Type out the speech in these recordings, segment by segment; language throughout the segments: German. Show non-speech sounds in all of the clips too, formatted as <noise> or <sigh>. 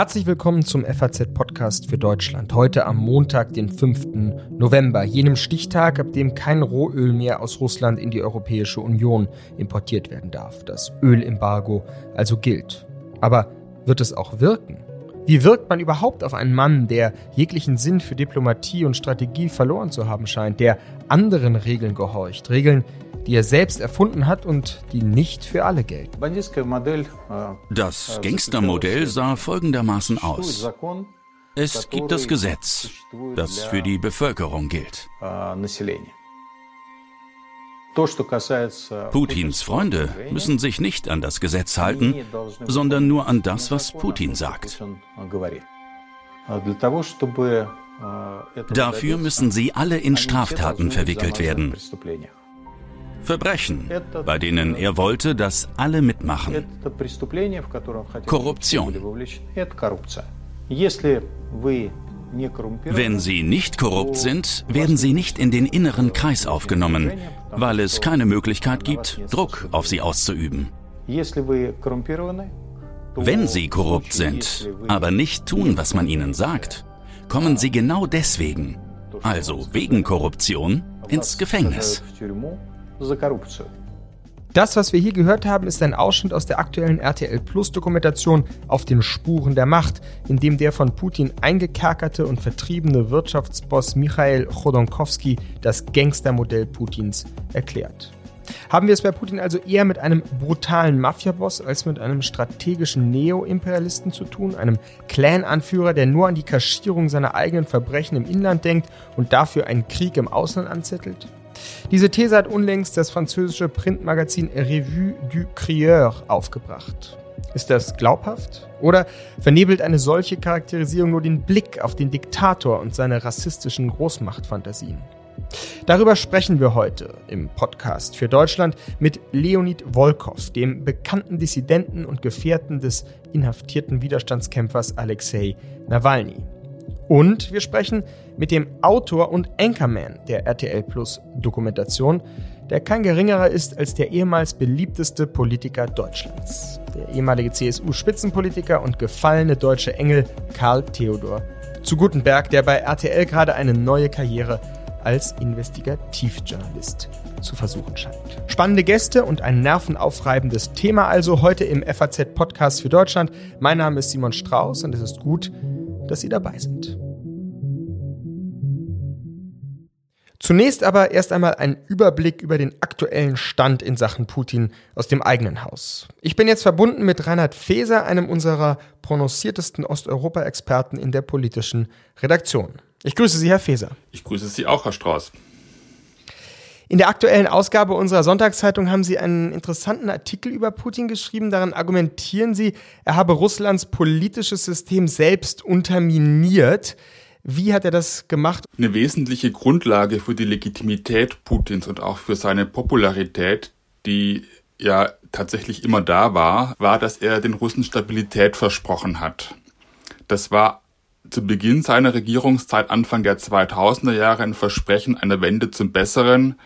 Herzlich willkommen zum FAZ-Podcast für Deutschland. Heute am Montag, den 5. November, jenem Stichtag, ab dem kein Rohöl mehr aus Russland in die Europäische Union importiert werden darf. Das Ölembargo also gilt. Aber wird es auch wirken? Wie wirkt man überhaupt auf einen Mann, der jeglichen Sinn für Diplomatie und Strategie verloren zu haben scheint, der anderen Regeln gehorcht, Regeln, die er selbst erfunden hat und die nicht für alle gelten. Das Gangstermodell sah folgendermaßen aus. Es gibt das Gesetz, das für die Bevölkerung gilt. Putins Freunde müssen sich nicht an das Gesetz halten, sondern nur an das, was Putin sagt. Dafür müssen sie alle in Straftaten verwickelt werden. Verbrechen, bei denen er wollte, dass alle mitmachen. Korruption. Wenn sie nicht korrupt sind, werden sie nicht in den inneren Kreis aufgenommen, weil es keine Möglichkeit gibt, Druck auf sie auszuüben. Wenn sie korrupt sind, aber nicht tun, was man ihnen sagt, kommen sie genau deswegen, also wegen Korruption, ins Gefängnis. Das, was wir hier gehört haben, ist ein Ausschnitt aus der aktuellen RTL Plus Dokumentation auf den Spuren der Macht, in dem der von Putin eingekerkerte und vertriebene Wirtschaftsboss Michail Chodorkowski das Gangstermodell Putins erklärt. Haben wir es bei Putin also eher mit einem brutalen Mafiaboss als mit einem strategischen Neo-Imperialisten zu tun, einem Clan-Anführer, der nur an die Kaschierung seiner eigenen Verbrechen im Inland denkt und dafür einen Krieg im Ausland anzettelt? Diese These hat unlängst das französische Printmagazin Revue du Crieur aufgebracht. Ist das glaubhaft? Oder vernebelt eine solche Charakterisierung nur den Blick auf den Diktator und seine rassistischen Großmachtfantasien? Darüber sprechen wir heute im Podcast für Deutschland mit Leonid Volkov, dem bekannten Dissidenten und Gefährten des inhaftierten Widerstandskämpfers Alexei Nawalny. Und wir sprechen mit dem Autor und Anchorman der RTL Plus Dokumentation, der kein geringerer ist als der ehemals beliebteste Politiker Deutschlands. Der ehemalige CSU-Spitzenpolitiker und gefallene deutsche Engel Karl Theodor zu Gutenberg, der bei RTL gerade eine neue Karriere als Investigativjournalist zu versuchen scheint. Spannende Gäste und ein nervenaufreibendes Thema also heute im FAZ Podcast für Deutschland. Mein Name ist Simon Strauß und es ist gut, dass Sie dabei sind. Zunächst aber erst einmal ein Überblick über den aktuellen Stand in Sachen Putin aus dem eigenen Haus. Ich bin jetzt verbunden mit Reinhard Feser, einem unserer prononciertesten Osteuropa-Experten in der politischen Redaktion. Ich grüße Sie, Herr Feser. Ich grüße Sie auch, Herr Strauß. In der aktuellen Ausgabe unserer Sonntagszeitung haben Sie einen interessanten Artikel über Putin geschrieben. Darin argumentieren Sie, er habe Russlands politisches System selbst unterminiert. Wie hat er das gemacht? Eine wesentliche Grundlage für die Legitimität Putins und auch für seine Popularität, die ja tatsächlich immer da war, war, dass er den Russen Stabilität versprochen hat. Das war zu Beginn seiner Regierungszeit Anfang der 2000er Jahre ein Versprechen einer Wende zum Besseren,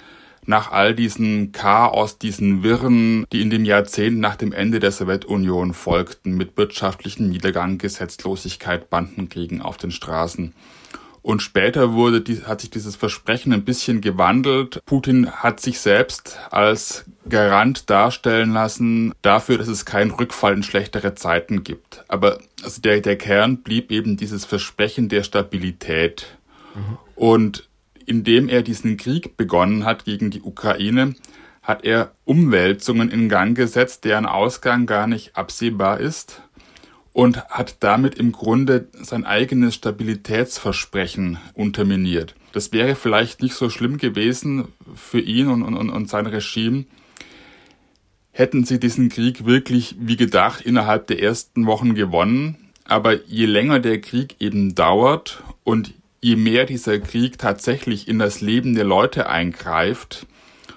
nach all diesen Chaos, diesen Wirren, die in dem Jahrzehnt nach dem Ende der Sowjetunion folgten, mit wirtschaftlichem Niedergang, Gesetzlosigkeit, Bandenkriegen auf den Straßen. Und später wurde hat sich dieses Versprechen ein bisschen gewandelt. Putin hat sich selbst als Garant darstellen lassen dafür, dass es keinen Rückfall in schlechtere Zeiten gibt. Aber also der, der Kern blieb eben dieses Versprechen der Stabilität. Mhm. Und indem er diesen Krieg begonnen hat gegen die Ukraine, hat er Umwälzungen in Gang gesetzt, deren Ausgang gar nicht absehbar ist und hat damit im Grunde sein eigenes Stabilitätsversprechen unterminiert. Das wäre vielleicht nicht so schlimm gewesen für ihn und, und, und sein Regime, hätten sie diesen Krieg wirklich wie gedacht innerhalb der ersten Wochen gewonnen. Aber je länger der Krieg eben dauert und je mehr dieser Krieg tatsächlich in das Leben der Leute eingreift,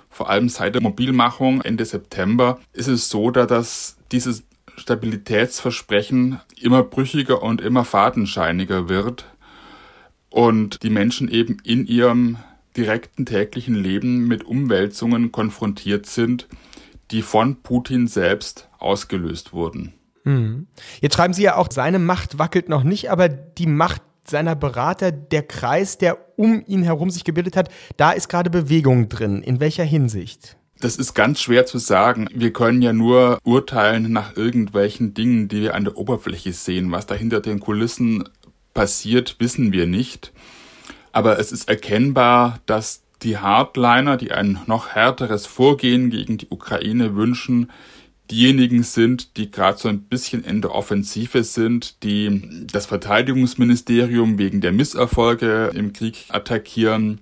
vor allem seit der Mobilmachung Ende September, ist es so, dass dieses Stabilitätsversprechen immer brüchiger und immer fadenscheiniger wird und die Menschen eben in ihrem direkten täglichen Leben mit Umwälzungen konfrontiert sind, die von Putin selbst ausgelöst wurden. Hm. Jetzt schreiben Sie ja auch, seine Macht wackelt noch nicht, aber die Macht seiner Berater, der Kreis, der um ihn herum sich gebildet hat, da ist gerade Bewegung drin. In welcher Hinsicht? Das ist ganz schwer zu sagen. Wir können ja nur urteilen nach irgendwelchen Dingen, die wir an der Oberfläche sehen. Was da hinter den Kulissen passiert, wissen wir nicht. Aber es ist erkennbar, dass die Hardliner, die ein noch härteres Vorgehen gegen die Ukraine wünschen, diejenigen sind, die gerade so ein bisschen in der Offensive sind, die das Verteidigungsministerium wegen der Misserfolge im Krieg attackieren,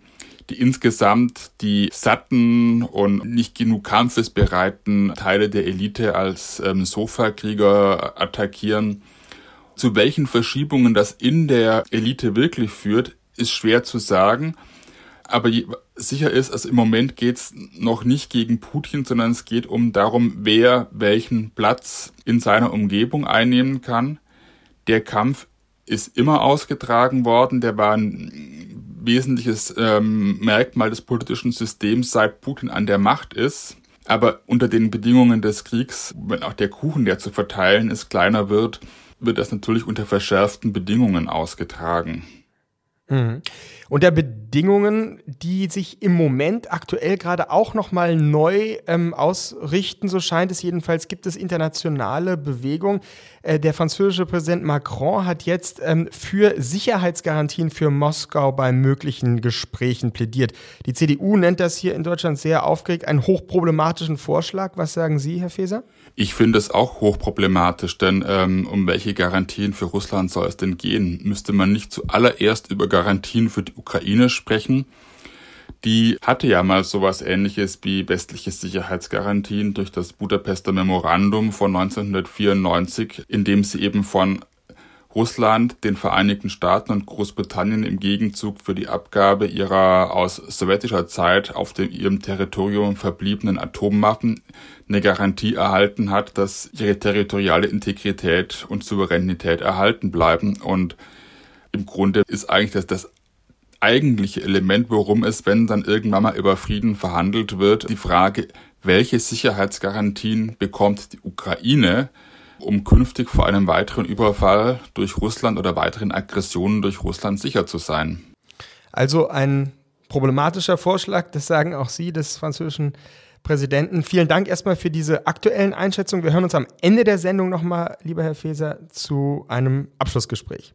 die insgesamt die satten und nicht genug kampfesbereiten Teile der Elite als ähm, Sofakrieger attackieren. Zu welchen Verschiebungen das in der Elite wirklich führt, ist schwer zu sagen. Aber sicher ist, also im Moment geht's noch nicht gegen Putin, sondern es geht um darum, wer welchen Platz in seiner Umgebung einnehmen kann. Der Kampf ist immer ausgetragen worden, der war ein wesentliches ähm, Merkmal des politischen Systems, seit Putin an der Macht ist. Aber unter den Bedingungen des Kriegs, wenn auch der Kuchen, der zu verteilen ist, kleiner wird, wird das natürlich unter verschärften Bedingungen ausgetragen. Mhm. Unter Bedingungen, die sich im Moment aktuell gerade auch nochmal neu ähm, ausrichten, so scheint es jedenfalls, gibt es internationale Bewegung. Äh, der französische Präsident Macron hat jetzt ähm, für Sicherheitsgarantien für Moskau bei möglichen Gesprächen plädiert. Die CDU nennt das hier in Deutschland sehr aufgeregt einen hochproblematischen Vorschlag. Was sagen Sie, Herr Feser? Ich finde es auch hochproblematisch, denn ähm, um welche Garantien für Russland soll es denn gehen? Müsste man nicht zuallererst über Garantien für die Ukraine sprechen? Die hatte ja mal sowas ähnliches wie westliche Sicherheitsgarantien durch das Budapester Memorandum von 1994, in dem sie eben von Russland, den Vereinigten Staaten und Großbritannien im Gegenzug für die Abgabe ihrer aus sowjetischer Zeit auf dem, ihrem Territorium verbliebenen Atomwaffen eine Garantie erhalten hat, dass ihre territoriale Integrität und Souveränität erhalten bleiben. Und im Grunde ist eigentlich das, das eigentliche Element, worum es, wenn dann irgendwann mal über Frieden verhandelt wird, die Frage, welche Sicherheitsgarantien bekommt die Ukraine, um künftig vor einem weiteren Überfall durch Russland oder weiteren Aggressionen durch Russland sicher zu sein. Also ein problematischer Vorschlag, das sagen auch Sie des französischen Präsidenten. Vielen Dank erstmal für diese aktuellen Einschätzungen. Wir hören uns am Ende der Sendung nochmal, lieber Herr Feser, zu einem Abschlussgespräch.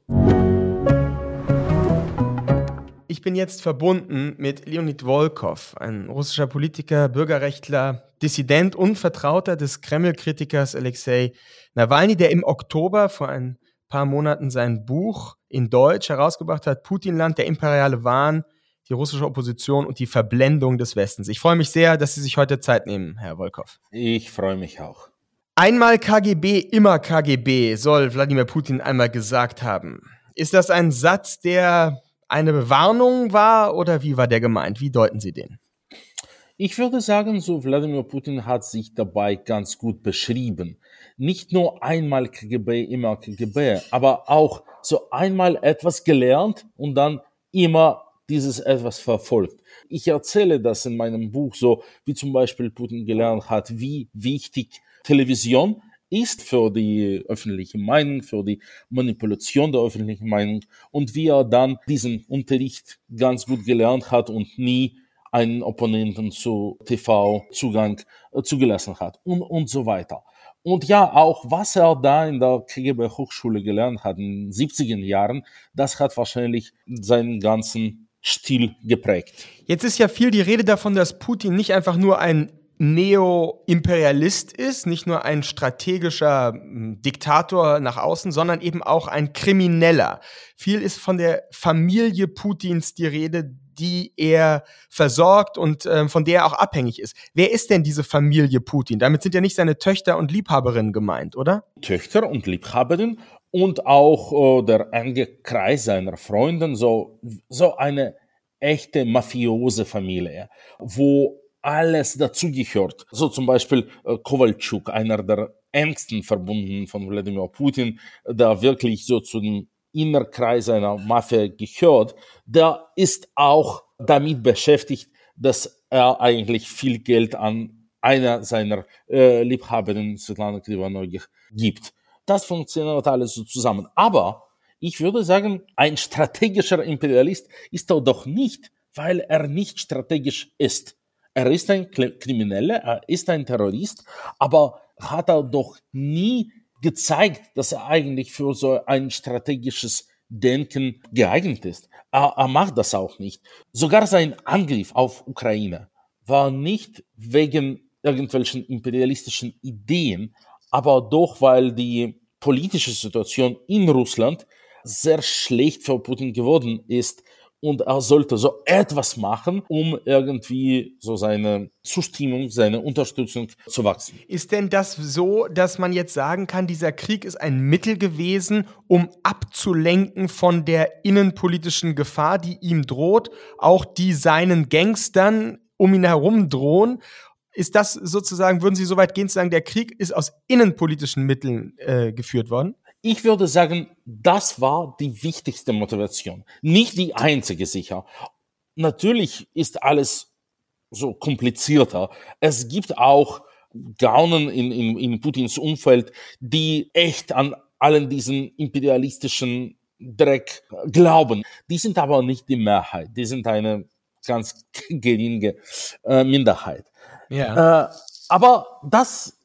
Ich bin jetzt verbunden mit Leonid Volkov, ein russischer Politiker, Bürgerrechtler, Dissident und Vertrauter des Kreml-Kritikers Alexei Nawalny, der im Oktober vor ein paar Monaten sein Buch in Deutsch herausgebracht hat, Putinland, der imperiale Wahn, die russische Opposition und die Verblendung des Westens. Ich freue mich sehr, dass Sie sich heute Zeit nehmen, Herr Volkov. Ich freue mich auch. Einmal KGB, immer KGB, soll Wladimir Putin einmal gesagt haben. Ist das ein Satz, der eine Warnung war oder wie war der gemeint? Wie deuten Sie den? Ich würde sagen, so Wladimir Putin hat sich dabei ganz gut beschrieben. Nicht nur einmal KGB, immer KGB, aber auch so einmal etwas gelernt und dann immer dieses etwas verfolgt. Ich erzähle das in meinem Buch so, wie zum Beispiel Putin gelernt hat, wie wichtig Television ist für die öffentliche Meinung, für die Manipulation der öffentlichen Meinung und wie er dann diesen Unterricht ganz gut gelernt hat und nie einen Opponenten zu TV-Zugang äh, zugelassen hat und, und so weiter. Und ja, auch was er da in der KGB Hochschule gelernt hat in den 70er Jahren, das hat wahrscheinlich seinen ganzen Stil geprägt. Jetzt ist ja viel die Rede davon, dass Putin nicht einfach nur ein Neo-Imperialist ist, nicht nur ein strategischer hm, Diktator nach außen, sondern eben auch ein Krimineller. Viel ist von der Familie Putins die Rede, die er versorgt und äh, von der er auch abhängig ist. Wer ist denn diese Familie Putin? Damit sind ja nicht seine Töchter und Liebhaberinnen gemeint, oder? Töchter und Liebhaberinnen und auch äh, der enge Kreis seiner Freunden, so, so eine echte mafiose Familie, wo alles dazugehört. So zum Beispiel äh, Kowalczuk, einer der engsten Verbunden von Wladimir Putin, der wirklich so zu dem Innerkreis einer Mafia gehört, der ist auch damit beschäftigt, dass er eigentlich viel Geld an einer seiner äh, Liebhaberinnen, Svetlana Krivanogich, gibt. Das funktioniert alles so zusammen. Aber ich würde sagen, ein strategischer Imperialist ist er doch nicht, weil er nicht strategisch ist. Er ist ein Krimineller, er ist ein Terrorist, aber hat er doch nie gezeigt, dass er eigentlich für so ein strategisches Denken geeignet ist. Er, er macht das auch nicht. Sogar sein Angriff auf Ukraine war nicht wegen irgendwelchen imperialistischen Ideen, aber doch, weil die politische Situation in Russland sehr schlecht für Putin geworden ist und er sollte so etwas machen, um irgendwie so seine Zustimmung, seine Unterstützung zu wachsen. Ist denn das so, dass man jetzt sagen kann, dieser Krieg ist ein Mittel gewesen, um abzulenken von der innenpolitischen Gefahr, die ihm droht, auch die seinen Gangstern um ihn herum drohen? Ist das sozusagen, würden Sie so weit gehen zu sagen, der Krieg ist aus innenpolitischen Mitteln äh, geführt worden? Ich würde sagen, das war die wichtigste Motivation. Nicht die einzige sicher. Natürlich ist alles so komplizierter. Es gibt auch Gaunen in, in, in Putins Umfeld, die echt an allen diesen imperialistischen Dreck glauben. Die sind aber nicht die Mehrheit. Die sind eine ganz <laughs> geringe äh, Minderheit. Ja. Äh, aber das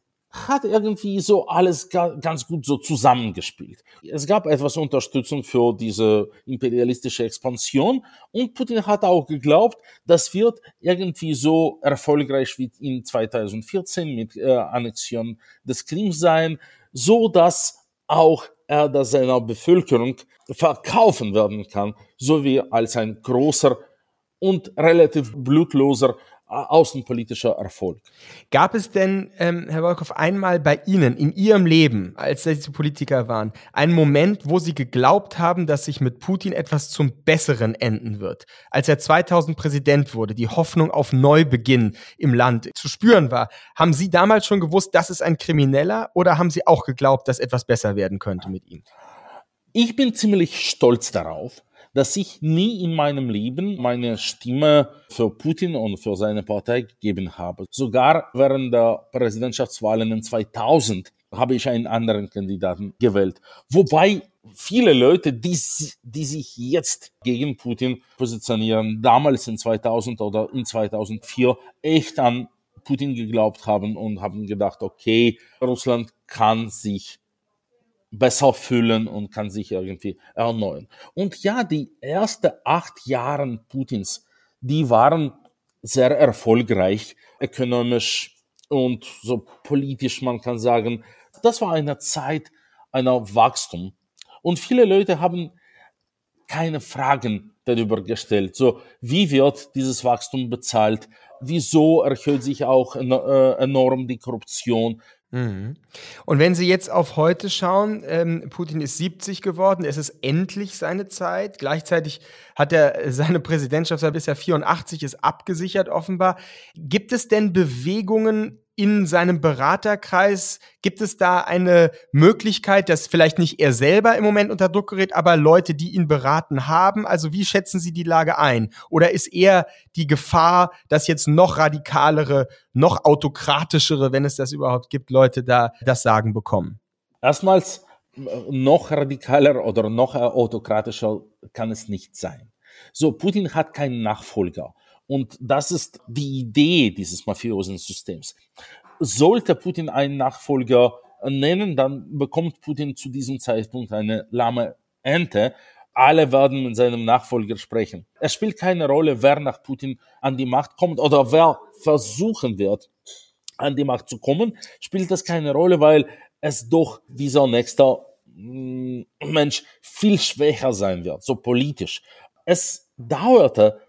hat irgendwie so alles ganz gut so zusammengespielt. Es gab etwas Unterstützung für diese imperialistische Expansion und Putin hat auch geglaubt, das wird irgendwie so erfolgreich wie in 2014 mit äh, Annexion des Krim sein, so dass auch er das seiner Bevölkerung verkaufen werden kann, so wie als ein großer und relativ blutloser außenpolitischer Erfolg. Gab es denn, ähm, Herr Wolkow, einmal bei Ihnen in Ihrem Leben, als Sie Politiker waren, einen Moment, wo Sie geglaubt haben, dass sich mit Putin etwas zum Besseren enden wird? Als er 2000 Präsident wurde, die Hoffnung auf Neubeginn im Land zu spüren war, haben Sie damals schon gewusst, das ist ein Krimineller oder haben Sie auch geglaubt, dass etwas besser werden könnte mit ihm? Ich bin ziemlich stolz darauf, dass ich nie in meinem Leben meine Stimme für Putin und für seine Partei gegeben habe. Sogar während der Präsidentschaftswahlen in 2000 habe ich einen anderen Kandidaten gewählt. Wobei viele Leute, die, die sich jetzt gegen Putin positionieren, damals in 2000 oder in 2004 echt an Putin geglaubt haben und haben gedacht, okay, Russland kann sich besser füllen und kann sich irgendwie erneuern. Und ja, die ersten acht Jahre Putins, die waren sehr erfolgreich, ökonomisch und so politisch, man kann sagen. Das war eine Zeit einer Wachstum. Und viele Leute haben keine Fragen darüber gestellt. So, wie wird dieses Wachstum bezahlt? Wieso erhöht sich auch äh, enorm die Korruption? Mhm. Und wenn Sie jetzt auf heute schauen, ähm, Putin ist 70 geworden, es ist endlich seine Zeit. Gleichzeitig hat er seine Präsidentschaft seit bisher 84 ist abgesichert offenbar. Gibt es denn Bewegungen in seinem Beraterkreis? Gibt es da eine Möglichkeit, dass vielleicht nicht er selber im Moment unter Druck gerät, aber Leute, die ihn beraten haben? Also wie schätzen Sie die Lage ein? Oder ist eher die Gefahr, dass jetzt noch radikalere, noch autokratischere, wenn es das überhaupt gibt, Leute da das Sagen bekommen? Erstmals noch radikaler oder noch autokratischer kann es nicht sein. So, Putin hat keinen Nachfolger. Und das ist die Idee dieses mafiosen Systems. Sollte Putin einen Nachfolger nennen, dann bekommt Putin zu diesem Zeitpunkt eine lahme Ente. Alle werden mit seinem Nachfolger sprechen. Es spielt keine Rolle, wer nach Putin an die Macht kommt oder wer versuchen wird, an die Macht zu kommen, spielt das keine Rolle, weil es doch dieser nächste mm, Mensch viel schwächer sein wird, so politisch. Es dauerte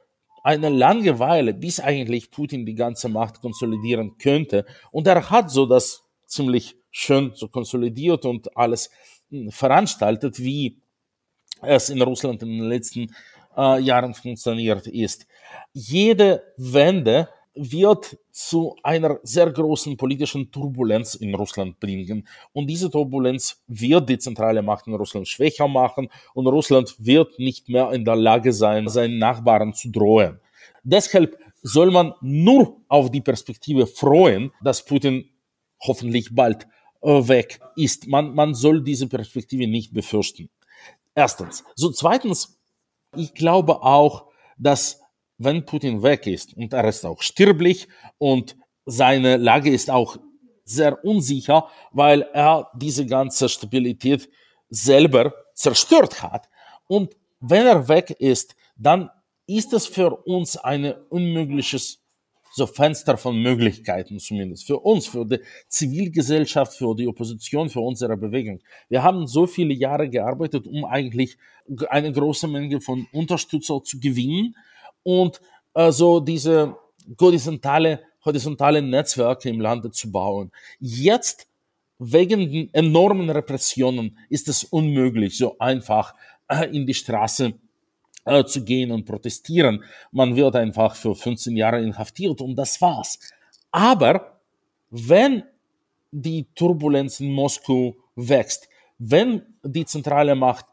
eine lange Weile, bis eigentlich Putin die ganze Macht konsolidieren könnte. Und er hat so das ziemlich schön so konsolidiert und alles hm, veranstaltet, wie es in Russland in den letzten äh, Jahren funktioniert ist. Jede Wende wird zu einer sehr großen politischen Turbulenz in Russland bringen. Und diese Turbulenz wird die zentrale Macht in Russland schwächer machen und Russland wird nicht mehr in der Lage sein, seinen Nachbarn zu drohen. Deshalb soll man nur auf die Perspektive freuen, dass Putin hoffentlich bald äh, weg ist. Man, man soll diese Perspektive nicht befürchten. Erstens. So zweitens, ich glaube auch, dass wenn Putin weg ist und er ist auch stirblich und seine Lage ist auch sehr unsicher, weil er diese ganze Stabilität selber zerstört hat. Und wenn er weg ist, dann ist es für uns ein unmögliches so Fenster von Möglichkeiten zumindest. Für uns, für die Zivilgesellschaft, für die Opposition, für unsere Bewegung. Wir haben so viele Jahre gearbeitet, um eigentlich eine große Menge von Unterstützern zu gewinnen und äh, so diese horizontale, horizontale Netzwerke im Lande zu bauen. Jetzt wegen den enormen Repressionen ist es unmöglich, so einfach äh, in die Straße äh, zu gehen und protestieren. Man wird einfach für 15 Jahre inhaftiert und das war's. Aber wenn die Turbulenz in Moskau wächst, wenn die zentrale Macht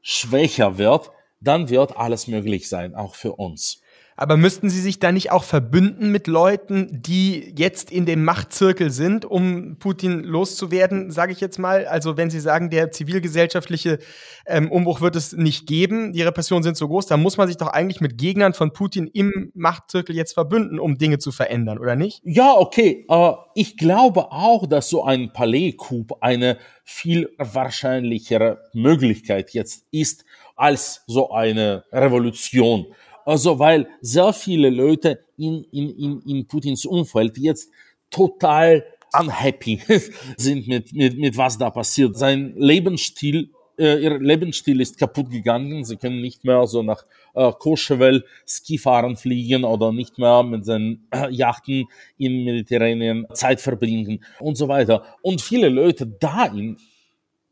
schwächer wird, dann wird alles möglich sein, auch für uns. Aber müssten Sie sich da nicht auch verbünden mit Leuten, die jetzt in dem Machtzirkel sind, um Putin loszuwerden, sage ich jetzt mal? Also wenn Sie sagen, der zivilgesellschaftliche ähm, Umbruch wird es nicht geben, die Repressionen sind so groß, dann muss man sich doch eigentlich mit Gegnern von Putin im Machtzirkel jetzt verbünden, um Dinge zu verändern, oder nicht? Ja, okay. Äh, ich glaube auch, dass so ein Palais-Coup eine viel wahrscheinlichere Möglichkeit jetzt ist als so eine Revolution. Also, weil sehr viele Leute in, in, in, in Putins Umfeld jetzt total unhappy <laughs> sind mit, mit, mit was da passiert. Sein Lebensstil, äh, ihr Lebensstil ist kaputt gegangen. Sie können nicht mehr so nach äh, Courchevel Skifahren fliegen oder nicht mehr mit seinen äh, Yachten im Mediterranean Zeit verbringen und so weiter. Und viele Leute da in,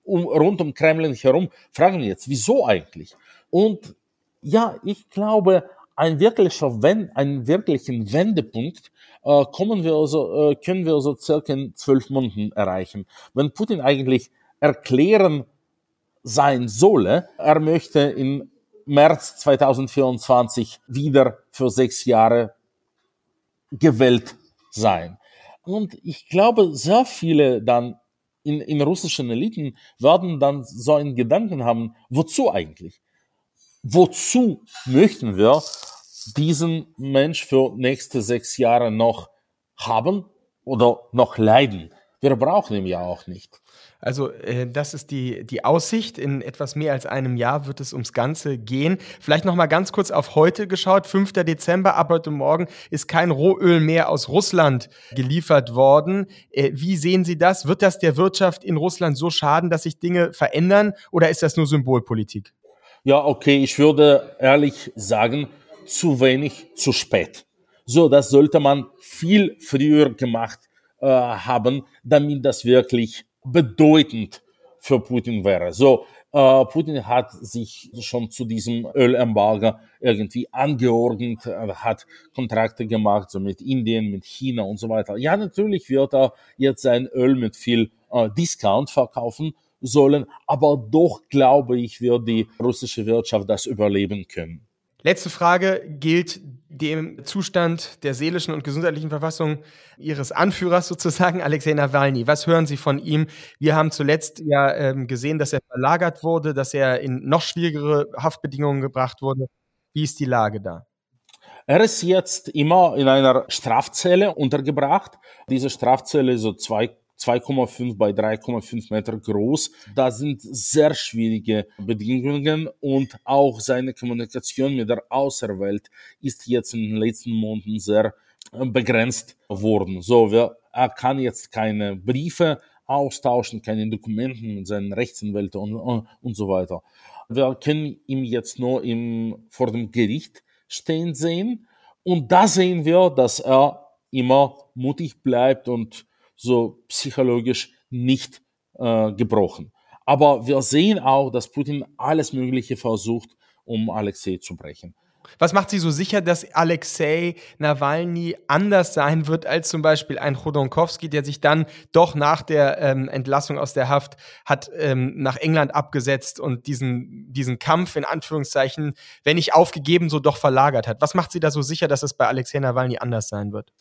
um, rund um Kremlin herum fragen jetzt, wieso eigentlich? Und ja, ich glaube, ein wirklicher Wend, einen wirklichen Wendepunkt äh, kommen wir also, äh, können wir so circa in zwölf Monaten erreichen. Wenn Putin eigentlich erklären sein solle, er möchte im März 2024 wieder für sechs Jahre gewählt sein. Und ich glaube, sehr viele dann in, in russischen Eliten werden dann so einen Gedanken haben, wozu eigentlich? wozu möchten wir diesen Mensch für nächste sechs Jahre noch haben oder noch leiden? Wir brauchen ihn ja auch nicht. Also äh, das ist die, die Aussicht. In etwas mehr als einem Jahr wird es ums Ganze gehen. Vielleicht noch mal ganz kurz auf heute geschaut. 5. Dezember, ab heute Morgen ist kein Rohöl mehr aus Russland geliefert worden. Äh, wie sehen Sie das? Wird das der Wirtschaft in Russland so schaden, dass sich Dinge verändern oder ist das nur Symbolpolitik? Ja, okay, ich würde ehrlich sagen, zu wenig, zu spät. So, das sollte man viel früher gemacht äh, haben, damit das wirklich bedeutend für Putin wäre. So, äh, Putin hat sich schon zu diesem Ölembargo irgendwie angeordnet, er hat Kontrakte gemacht, so mit Indien, mit China und so weiter. Ja, natürlich wird er jetzt sein Öl mit viel äh, Discount verkaufen, sollen, aber doch glaube ich, wird die russische Wirtschaft das überleben können. Letzte Frage gilt dem Zustand der seelischen und gesundheitlichen Verfassung Ihres Anführers sozusagen, Alexei Nawalny. Was hören Sie von ihm? Wir haben zuletzt ja ähm, gesehen, dass er verlagert wurde, dass er in noch schwierigere Haftbedingungen gebracht wurde. Wie ist die Lage da? Er ist jetzt immer in einer Strafzelle untergebracht. Diese Strafzelle ist so zwei 2,5 bei 3,5 Meter groß. Da sind sehr schwierige Bedingungen und auch seine Kommunikation mit der Außerwelt ist jetzt in den letzten Monaten sehr äh, begrenzt worden. So, wir, er kann jetzt keine Briefe austauschen, keine Dokumenten mit seinen Rechtsanwälten und, und so weiter. Wir können ihn jetzt nur im, vor dem Gericht stehen sehen und da sehen wir, dass er immer mutig bleibt und so psychologisch nicht äh, gebrochen. Aber wir sehen auch, dass Putin alles Mögliche versucht, um Alexei zu brechen. Was macht Sie so sicher, dass Alexei Nawalny anders sein wird als zum Beispiel ein Chodorkowski, der sich dann doch nach der ähm, Entlassung aus der Haft hat ähm, nach England abgesetzt und diesen, diesen Kampf in Anführungszeichen, wenn nicht aufgegeben, so doch verlagert hat? Was macht Sie da so sicher, dass es bei Alexei Nawalny anders sein wird?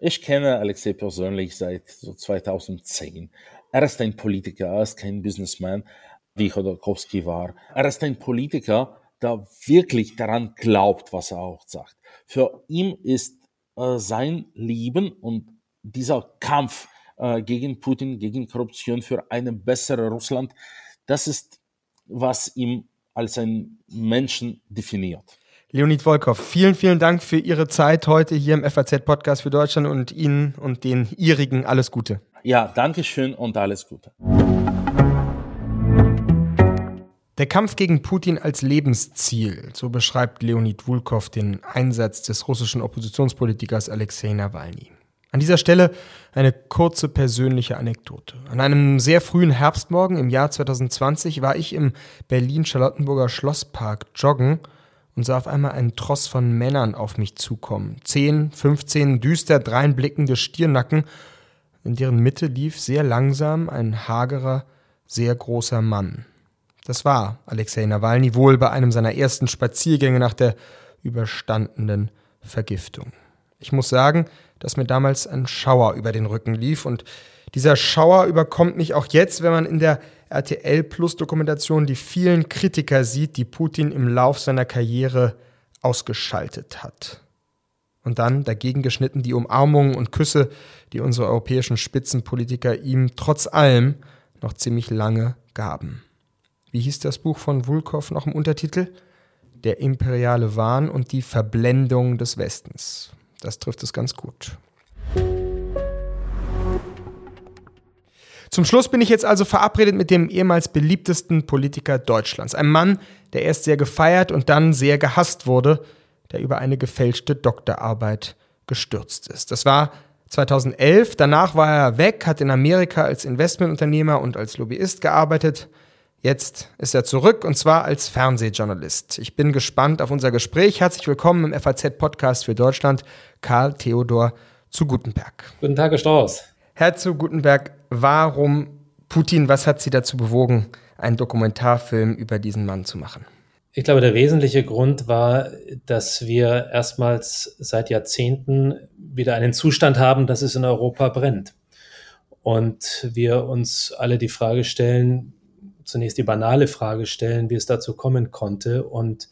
Ich kenne Alexei persönlich seit so 2010. Er ist ein Politiker, er ist kein Businessman, wie Chodorkowski war. Er ist ein Politiker, der wirklich daran glaubt, was er auch sagt. Für ihn ist äh, sein Leben und dieser Kampf äh, gegen Putin, gegen Korruption für ein besseres Russland, das ist, was ihm als ein Menschen definiert. Leonid Volkov, vielen, vielen Dank für Ihre Zeit heute hier im FAZ-Podcast für Deutschland und Ihnen und den Ihrigen alles Gute. Ja, danke schön und alles Gute. Der Kampf gegen Putin als Lebensziel, so beschreibt Leonid Vulkov den Einsatz des russischen Oppositionspolitikers Alexei Nawalny. An dieser Stelle eine kurze persönliche Anekdote. An einem sehr frühen Herbstmorgen im Jahr 2020 war ich im Berlin-Charlottenburger Schlosspark joggen und sah auf einmal einen Tross von Männern auf mich zukommen. Zehn, 15 düster dreinblickende Stiernacken, in deren Mitte lief sehr langsam ein hagerer, sehr großer Mann. Das war Alexei Nawalny wohl bei einem seiner ersten Spaziergänge nach der überstandenen Vergiftung. Ich muss sagen, dass mir damals ein Schauer über den Rücken lief und dieser Schauer überkommt mich auch jetzt, wenn man in der RTL Plus Dokumentation die vielen Kritiker sieht, die Putin im Lauf seiner Karriere ausgeschaltet hat. Und dann dagegen geschnitten die Umarmungen und Küsse, die unsere europäischen Spitzenpolitiker ihm trotz allem noch ziemlich lange gaben. Wie hieß das Buch von Vulkov noch im Untertitel? Der imperiale Wahn und die Verblendung des Westens. Das trifft es ganz gut. Zum Schluss bin ich jetzt also verabredet mit dem ehemals beliebtesten Politiker Deutschlands. Ein Mann, der erst sehr gefeiert und dann sehr gehasst wurde, der über eine gefälschte Doktorarbeit gestürzt ist. Das war 2011. Danach war er weg, hat in Amerika als Investmentunternehmer und als Lobbyist gearbeitet. Jetzt ist er zurück und zwar als Fernsehjournalist. Ich bin gespannt auf unser Gespräch. Herzlich willkommen im FAZ-Podcast für Deutschland, Karl Theodor zu Gutenberg. Guten Tag, Herr Strauß. Herr zu Gutenberg, warum Putin, was hat Sie dazu bewogen, einen Dokumentarfilm über diesen Mann zu machen? Ich glaube, der wesentliche Grund war, dass wir erstmals seit Jahrzehnten wieder einen Zustand haben, dass es in Europa brennt. Und wir uns alle die Frage stellen, zunächst die banale Frage stellen, wie es dazu kommen konnte und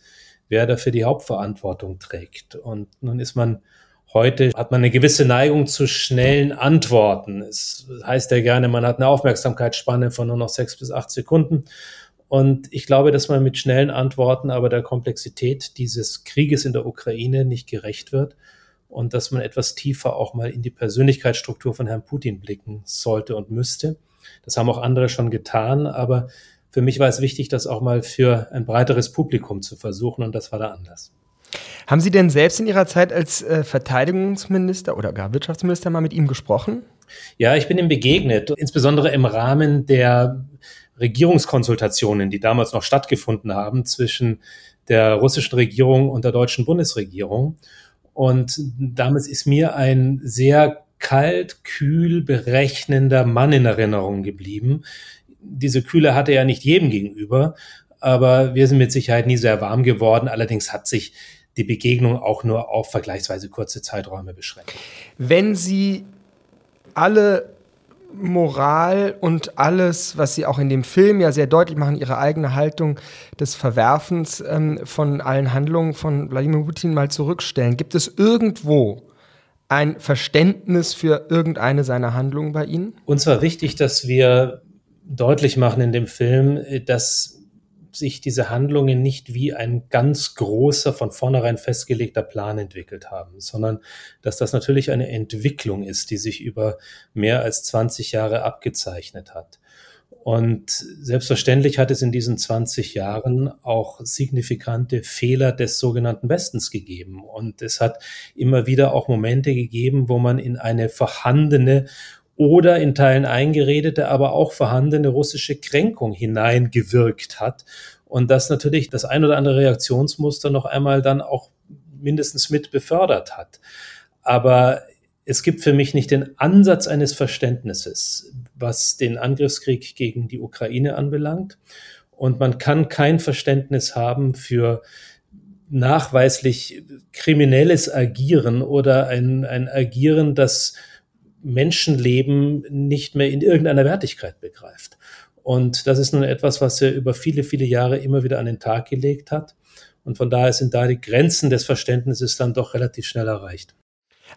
wer dafür die Hauptverantwortung trägt. Und nun ist man Heute hat man eine gewisse Neigung zu schnellen Antworten. Es heißt ja gerne, man hat eine Aufmerksamkeitsspanne von nur noch sechs bis acht Sekunden. Und ich glaube, dass man mit schnellen Antworten aber der Komplexität dieses Krieges in der Ukraine nicht gerecht wird und dass man etwas tiefer auch mal in die Persönlichkeitsstruktur von Herrn Putin blicken sollte und müsste. Das haben auch andere schon getan, aber für mich war es wichtig, das auch mal für ein breiteres Publikum zu versuchen und das war der Anlass. Haben Sie denn selbst in Ihrer Zeit als äh, Verteidigungsminister oder gar Wirtschaftsminister mal mit ihm gesprochen? Ja, ich bin ihm begegnet, insbesondere im Rahmen der Regierungskonsultationen, die damals noch stattgefunden haben zwischen der russischen Regierung und der deutschen Bundesregierung. Und damals ist mir ein sehr kalt, kühl, berechnender Mann in Erinnerung geblieben. Diese Kühle hatte er nicht jedem gegenüber, aber wir sind mit Sicherheit nie sehr warm geworden. Allerdings hat sich die Begegnung auch nur auf vergleichsweise kurze Zeiträume beschränkt. Wenn Sie alle Moral und alles, was Sie auch in dem Film ja sehr deutlich machen, Ihre eigene Haltung des Verwerfens ähm, von allen Handlungen von Wladimir Putin mal zurückstellen, gibt es irgendwo ein Verständnis für irgendeine seiner Handlungen bei Ihnen? Uns war wichtig, dass wir deutlich machen in dem Film, dass sich diese Handlungen nicht wie ein ganz großer, von vornherein festgelegter Plan entwickelt haben, sondern dass das natürlich eine Entwicklung ist, die sich über mehr als 20 Jahre abgezeichnet hat. Und selbstverständlich hat es in diesen 20 Jahren auch signifikante Fehler des sogenannten Westens gegeben. Und es hat immer wieder auch Momente gegeben, wo man in eine vorhandene oder in Teilen eingeredete, aber auch vorhandene russische Kränkung hineingewirkt hat. Und das natürlich das ein oder andere Reaktionsmuster noch einmal dann auch mindestens mit befördert hat. Aber es gibt für mich nicht den Ansatz eines Verständnisses, was den Angriffskrieg gegen die Ukraine anbelangt. Und man kann kein Verständnis haben für nachweislich kriminelles Agieren oder ein, ein Agieren, das Menschenleben nicht mehr in irgendeiner Wertigkeit begreift. Und das ist nun etwas, was er über viele, viele Jahre immer wieder an den Tag gelegt hat. Und von daher sind da die Grenzen des Verständnisses dann doch relativ schnell erreicht.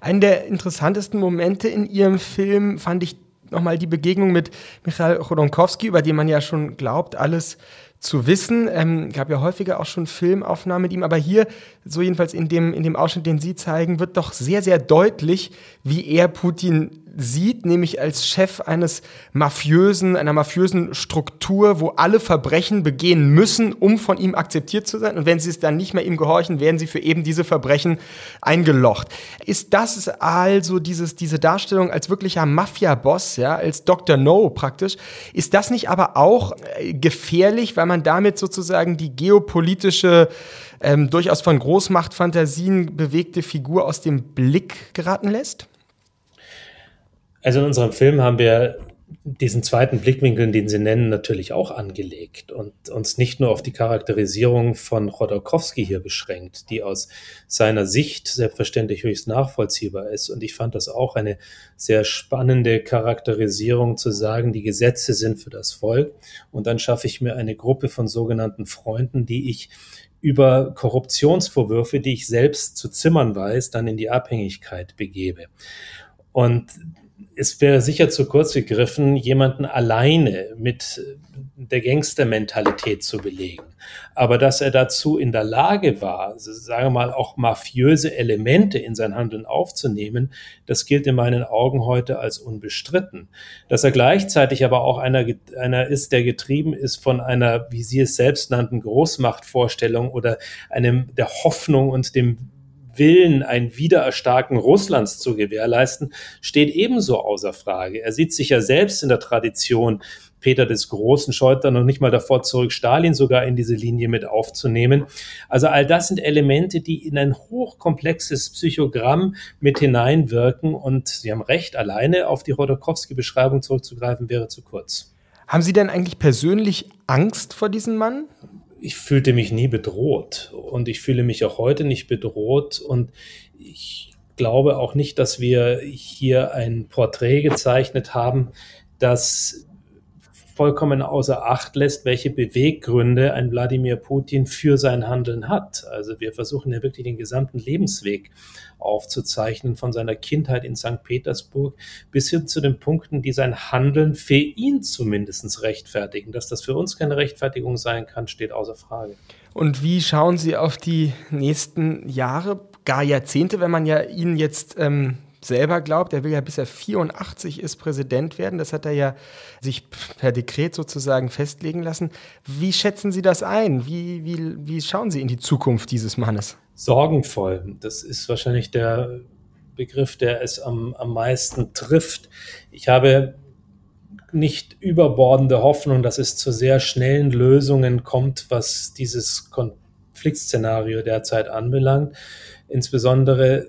Einen der interessantesten Momente in Ihrem Film fand ich nochmal die Begegnung mit Michael Chodonkowski, über den man ja schon glaubt, alles zu wissen. Ähm, gab ja häufiger auch schon Filmaufnahmen mit ihm, aber hier, so jedenfalls in dem, in dem Ausschnitt, den Sie zeigen, wird doch sehr, sehr deutlich, wie er Putin sieht, nämlich als Chef eines mafiösen, einer mafiösen Struktur, wo alle Verbrechen begehen müssen, um von ihm akzeptiert zu sein. Und wenn sie es dann nicht mehr ihm gehorchen, werden sie für eben diese Verbrechen eingelocht. Ist das also dieses, diese Darstellung als wirklicher Mafia-Boss, ja, als Dr. No praktisch, ist das nicht aber auch äh, gefährlich, weil man damit sozusagen die geopolitische ähm, durchaus von Großmachtfantasien bewegte Figur aus dem Blick geraten lässt? Also in unserem Film haben wir diesen zweiten Blickwinkel, den Sie nennen, natürlich auch angelegt und uns nicht nur auf die Charakterisierung von Chodorkowski hier beschränkt, die aus seiner Sicht selbstverständlich höchst nachvollziehbar ist. Und ich fand das auch eine sehr spannende Charakterisierung zu sagen, die Gesetze sind für das Volk. Und dann schaffe ich mir eine Gruppe von sogenannten Freunden, die ich über Korruptionsvorwürfe, die ich selbst zu zimmern weiß, dann in die Abhängigkeit begebe. Und es wäre sicher zu kurz gegriffen, jemanden alleine mit der Gangstermentalität zu belegen. Aber dass er dazu in der Lage war, sagen wir mal, auch mafiöse Elemente in sein Handeln aufzunehmen, das gilt in meinen Augen heute als unbestritten. Dass er gleichzeitig aber auch einer, einer ist, der getrieben ist von einer, wie Sie es selbst nannten, Großmachtvorstellung oder einem der Hoffnung und dem Willen, ein Wiedererstarken Russlands zu gewährleisten, steht ebenso außer Frage. Er sieht sich ja selbst in der Tradition Peter des Großen scheut dann noch nicht mal davor zurück, Stalin sogar in diese Linie mit aufzunehmen. Also all das sind Elemente, die in ein hochkomplexes Psychogramm mit hineinwirken. Und Sie haben recht, alleine auf die Rodokowski-Beschreibung zurückzugreifen, wäre zu kurz. Haben Sie denn eigentlich persönlich Angst vor diesem Mann? Ich fühlte mich nie bedroht und ich fühle mich auch heute nicht bedroht und ich glaube auch nicht, dass wir hier ein Porträt gezeichnet haben, das vollkommen außer Acht lässt, welche Beweggründe ein Wladimir Putin für sein Handeln hat. Also wir versuchen ja wirklich den gesamten Lebensweg aufzuzeichnen, von seiner Kindheit in St. Petersburg bis hin zu den Punkten, die sein Handeln für ihn zumindest rechtfertigen. Dass das für uns keine Rechtfertigung sein kann, steht außer Frage. Und wie schauen Sie auf die nächsten Jahre, gar Jahrzehnte, wenn man ja ihn jetzt ähm, selber glaubt, er will ja bis er 84 ist Präsident werden. Das hat er ja sich per Dekret sozusagen festlegen lassen. Wie schätzen Sie das ein? Wie, wie, wie schauen Sie in die Zukunft dieses Mannes? Sorgenvoll. Das ist wahrscheinlich der Begriff, der es am, am meisten trifft. Ich habe nicht überbordende Hoffnung, dass es zu sehr schnellen Lösungen kommt, was dieses Konfliktszenario derzeit anbelangt. Insbesondere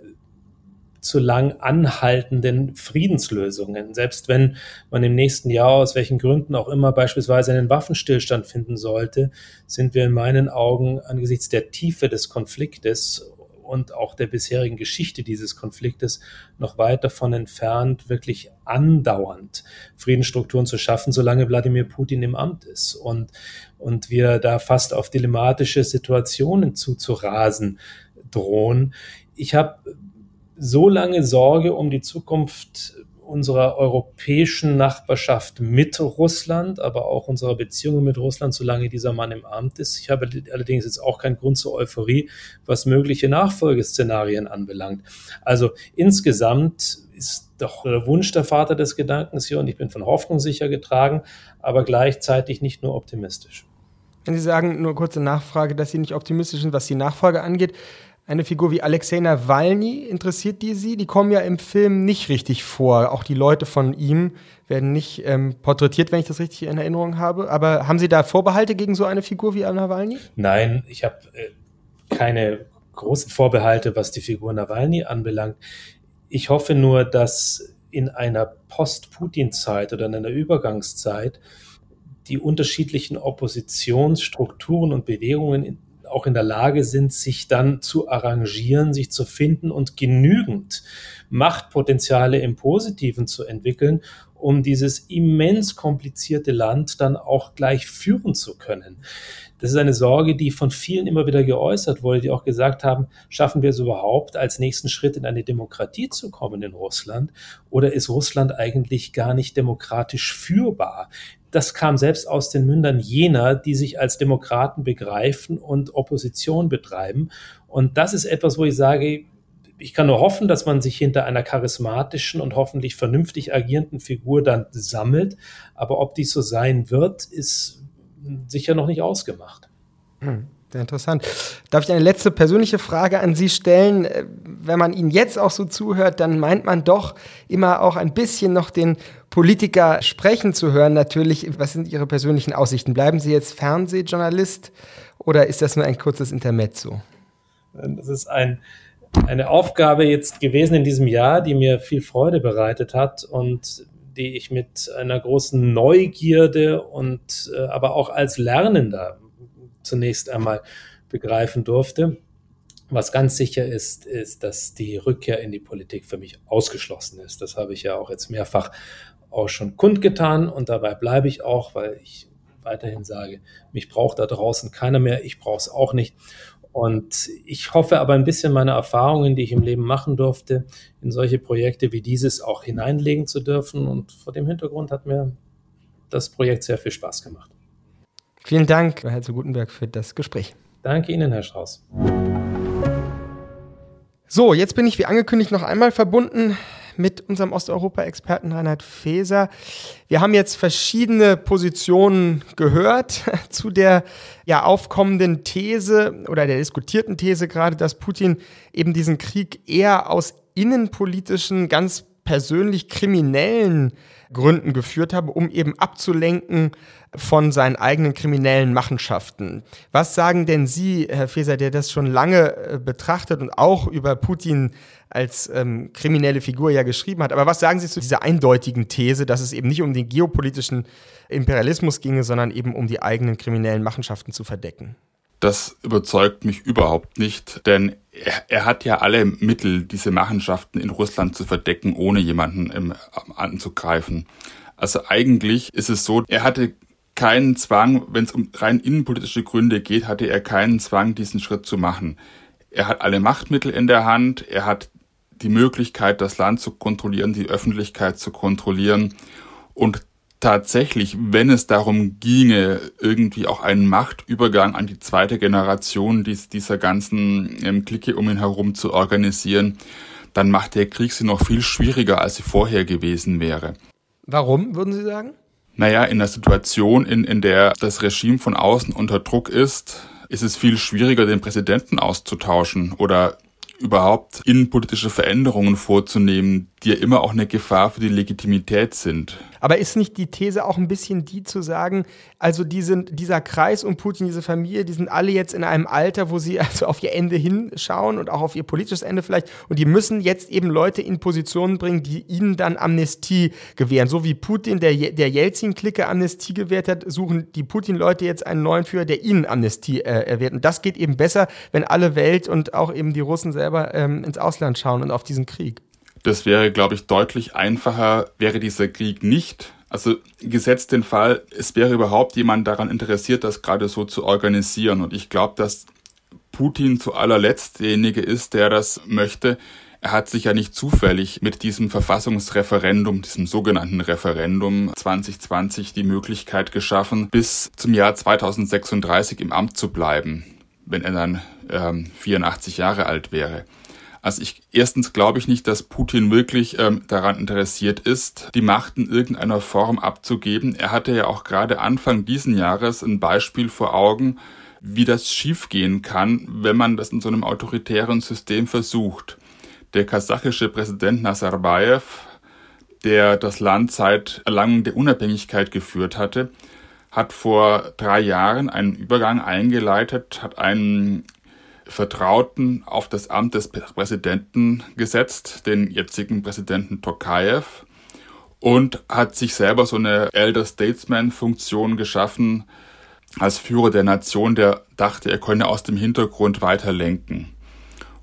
zu lang anhaltenden Friedenslösungen. Selbst wenn man im nächsten Jahr aus welchen Gründen auch immer beispielsweise einen Waffenstillstand finden sollte, sind wir in meinen Augen angesichts der Tiefe des Konfliktes und auch der bisherigen Geschichte dieses Konfliktes noch weit davon entfernt, wirklich andauernd Friedensstrukturen zu schaffen, solange Wladimir Putin im Amt ist. Und, und wir da fast auf dilemmatische Situationen zuzurasen drohen. Ich habe so lange Sorge um die Zukunft unserer europäischen Nachbarschaft mit Russland, aber auch unserer Beziehungen mit Russland, solange dieser Mann im Amt ist. Ich habe allerdings jetzt auch keinen Grund zur Euphorie, was mögliche Nachfolgeszenarien anbelangt. Also insgesamt ist doch der Wunsch der Vater des Gedankens hier und ich bin von Hoffnung sicher getragen, aber gleichzeitig nicht nur optimistisch. Wenn Sie sagen, nur kurze Nachfrage, dass Sie nicht optimistisch sind, was die Nachfolge angeht, eine Figur wie Alexei Nawalny, interessiert die Sie? Die kommen ja im Film nicht richtig vor. Auch die Leute von ihm werden nicht ähm, porträtiert, wenn ich das richtig in Erinnerung habe. Aber haben Sie da Vorbehalte gegen so eine Figur wie Nawalny? Nein, ich habe äh, keine großen Vorbehalte, was die Figur Nawalny anbelangt. Ich hoffe nur, dass in einer Post-Putin-Zeit oder in einer Übergangszeit die unterschiedlichen Oppositionsstrukturen und Bewegungen auch in der Lage sind, sich dann zu arrangieren, sich zu finden und genügend Machtpotenziale im Positiven zu entwickeln, um dieses immens komplizierte Land dann auch gleich führen zu können. Das ist eine Sorge, die von vielen immer wieder geäußert wurde, die auch gesagt haben, schaffen wir es überhaupt, als nächsten Schritt in eine Demokratie zu kommen in Russland? Oder ist Russland eigentlich gar nicht demokratisch führbar? Das kam selbst aus den Mündern jener, die sich als Demokraten begreifen und Opposition betreiben. Und das ist etwas, wo ich sage, ich kann nur hoffen, dass man sich hinter einer charismatischen und hoffentlich vernünftig agierenden Figur dann sammelt. Aber ob dies so sein wird, ist sicher noch nicht ausgemacht. Hm, sehr interessant. Darf ich eine letzte persönliche Frage an Sie stellen? Äh, wenn man Ihnen jetzt auch so zuhört, dann meint man doch immer auch ein bisschen noch den Politiker sprechen zu hören. Natürlich, was sind Ihre persönlichen Aussichten? Bleiben Sie jetzt Fernsehjournalist oder ist das nur ein kurzes Intermezzo? Das ist ein, eine Aufgabe jetzt gewesen in diesem Jahr, die mir viel Freude bereitet hat und die ich mit einer großen Neugierde und äh, aber auch als Lernender zunächst einmal begreifen durfte. Was ganz sicher ist, ist, dass die Rückkehr in die Politik für mich ausgeschlossen ist. Das habe ich ja auch jetzt mehrfach auch schon kundgetan und dabei bleibe ich auch, weil ich weiterhin sage, mich braucht da draußen keiner mehr, ich brauche es auch nicht. Und ich hoffe aber ein bisschen meine Erfahrungen, die ich im Leben machen durfte, in solche Projekte wie dieses auch hineinlegen zu dürfen. Und vor dem Hintergrund hat mir das Projekt sehr viel Spaß gemacht. Vielen Dank, Herr zu Gutenberg, für das Gespräch. Danke Ihnen, Herr Strauß. So, jetzt bin ich wie angekündigt noch einmal verbunden mit unserem Osteuropa-Experten Reinhard Feser. Wir haben jetzt verschiedene Positionen gehört <laughs> zu der ja aufkommenden These oder der diskutierten These gerade, dass Putin eben diesen Krieg eher aus innenpolitischen, ganz persönlich kriminellen Gründen geführt habe, um eben abzulenken von seinen eigenen kriminellen Machenschaften. Was sagen denn Sie, Herr Feser, der das schon lange äh, betrachtet und auch über Putin als ähm, kriminelle Figur ja geschrieben hat. Aber was sagen Sie zu dieser eindeutigen These, dass es eben nicht um den geopolitischen Imperialismus ginge, sondern eben um die eigenen kriminellen Machenschaften zu verdecken? Das überzeugt mich überhaupt nicht, denn er, er, hat ja alle Mittel, diese Machenschaften in Russland zu verdecken, ohne jemanden im, anzugreifen. Also eigentlich ist es so, er hatte keinen Zwang, wenn es um rein innenpolitische Gründe geht, hatte er keinen Zwang, diesen Schritt zu machen. Er hat alle Machtmittel in der Hand, er hat die Möglichkeit, das Land zu kontrollieren, die Öffentlichkeit zu kontrollieren. Und tatsächlich, wenn es darum ginge, irgendwie auch einen Machtübergang an die zweite Generation dies, dieser ganzen ähm, Clique um ihn herum zu organisieren, dann macht der Krieg sie noch viel schwieriger, als sie vorher gewesen wäre. Warum, würden Sie sagen? Naja, in der Situation, in, in der das Regime von außen unter Druck ist, ist es viel schwieriger, den Präsidenten auszutauschen oder überhaupt innenpolitische Veränderungen vorzunehmen, die ja immer auch eine Gefahr für die Legitimität sind. Aber ist nicht die These auch ein bisschen die zu sagen, also die sind, dieser Kreis um Putin, diese Familie, die sind alle jetzt in einem Alter, wo sie <laughs> also auf ihr Ende hinschauen und auch auf ihr politisches Ende vielleicht und die müssen jetzt eben Leute in Positionen bringen, die ihnen dann Amnestie gewähren. So wie Putin der, der Jelzin-Clique Amnestie gewährt hat, suchen die Putin-Leute jetzt einen neuen Führer, der ihnen Amnestie äh, erwährt. Und das geht eben besser, wenn alle Welt und auch eben die Russen selber ähm, ins Ausland schauen und auf diesen Krieg. Das wäre, glaube ich, deutlich einfacher, wäre dieser Krieg nicht. Also gesetzt den Fall, es wäre überhaupt jemand daran interessiert, das gerade so zu organisieren. Und ich glaube, dass Putin zu allerletzt derjenige ist, der das möchte. Er hat sich ja nicht zufällig mit diesem Verfassungsreferendum, diesem sogenannten Referendum 2020 die Möglichkeit geschaffen, bis zum Jahr 2036 im Amt zu bleiben, wenn er dann ähm, 84 Jahre alt wäre. Also ich erstens glaube ich nicht, dass Putin wirklich ähm, daran interessiert ist, die Macht in irgendeiner Form abzugeben. Er hatte ja auch gerade Anfang diesen Jahres ein Beispiel vor Augen, wie das schiefgehen kann, wenn man das in so einem autoritären System versucht. Der kasachische Präsident Nazarbayev, der das Land seit Erlangung der Unabhängigkeit geführt hatte, hat vor drei Jahren einen Übergang eingeleitet, hat einen Vertrauten auf das Amt des Präsidenten gesetzt, den jetzigen Präsidenten Tokayev, und hat sich selber so eine Elder Statesman-Funktion geschaffen als Führer der Nation, der dachte, er könne aus dem Hintergrund weiter lenken.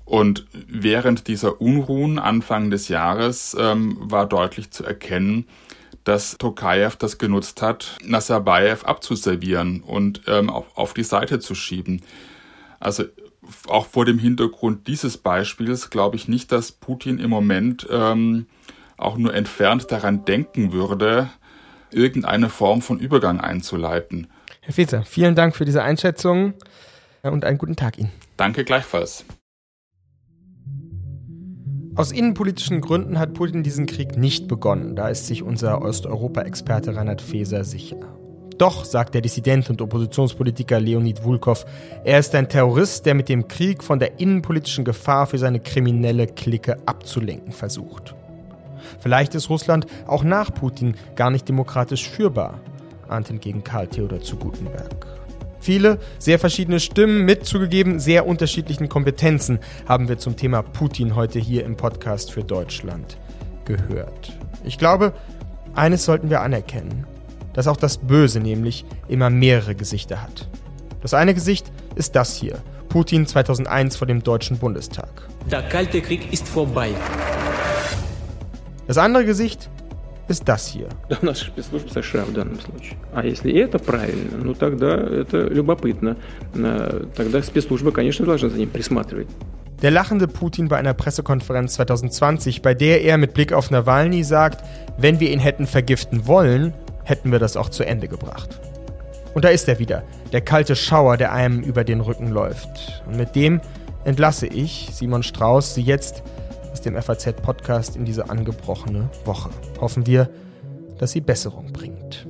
Und während dieser Unruhen Anfang des Jahres ähm, war deutlich zu erkennen, dass Tokayev das genutzt hat, Nazarbayev abzuservieren und ähm, auf, auf die Seite zu schieben. Also auch vor dem Hintergrund dieses Beispiels glaube ich nicht, dass Putin im Moment ähm, auch nur entfernt daran denken würde, irgendeine Form von Übergang einzuleiten. Herr Feser, vielen Dank für diese Einschätzung und einen guten Tag Ihnen. Danke gleichfalls. Aus innenpolitischen Gründen hat Putin diesen Krieg nicht begonnen, da ist sich unser Osteuropa-Experte Reinhard Feser sicher. Doch, sagt der Dissident und Oppositionspolitiker Leonid Vulkov, er ist ein Terrorist, der mit dem Krieg von der innenpolitischen Gefahr für seine kriminelle Clique abzulenken versucht. Vielleicht ist Russland auch nach Putin gar nicht demokratisch führbar, ahnt hingegen Karl Theodor zu Gutenberg. Viele, sehr verschiedene Stimmen mit zugegeben sehr unterschiedlichen Kompetenzen haben wir zum Thema Putin heute hier im Podcast für Deutschland gehört. Ich glaube, eines sollten wir anerkennen, dass auch das Böse nämlich immer mehrere Gesichter hat. Das eine Gesicht ist das hier, Putin 2001 vor dem Deutschen Bundestag. Der Kalte Krieg ist vorbei. Das andere Gesicht ist das hier. <laughs> Der lachende Putin bei einer Pressekonferenz 2020, bei der er mit Blick auf Nawalny sagt, wenn wir ihn hätten vergiften wollen, hätten wir das auch zu Ende gebracht. Und da ist er wieder, der kalte Schauer, der einem über den Rücken läuft. Und mit dem entlasse ich, Simon Strauß, Sie jetzt aus dem FAZ-Podcast in diese angebrochene Woche. Hoffen wir, dass sie Besserung bringt.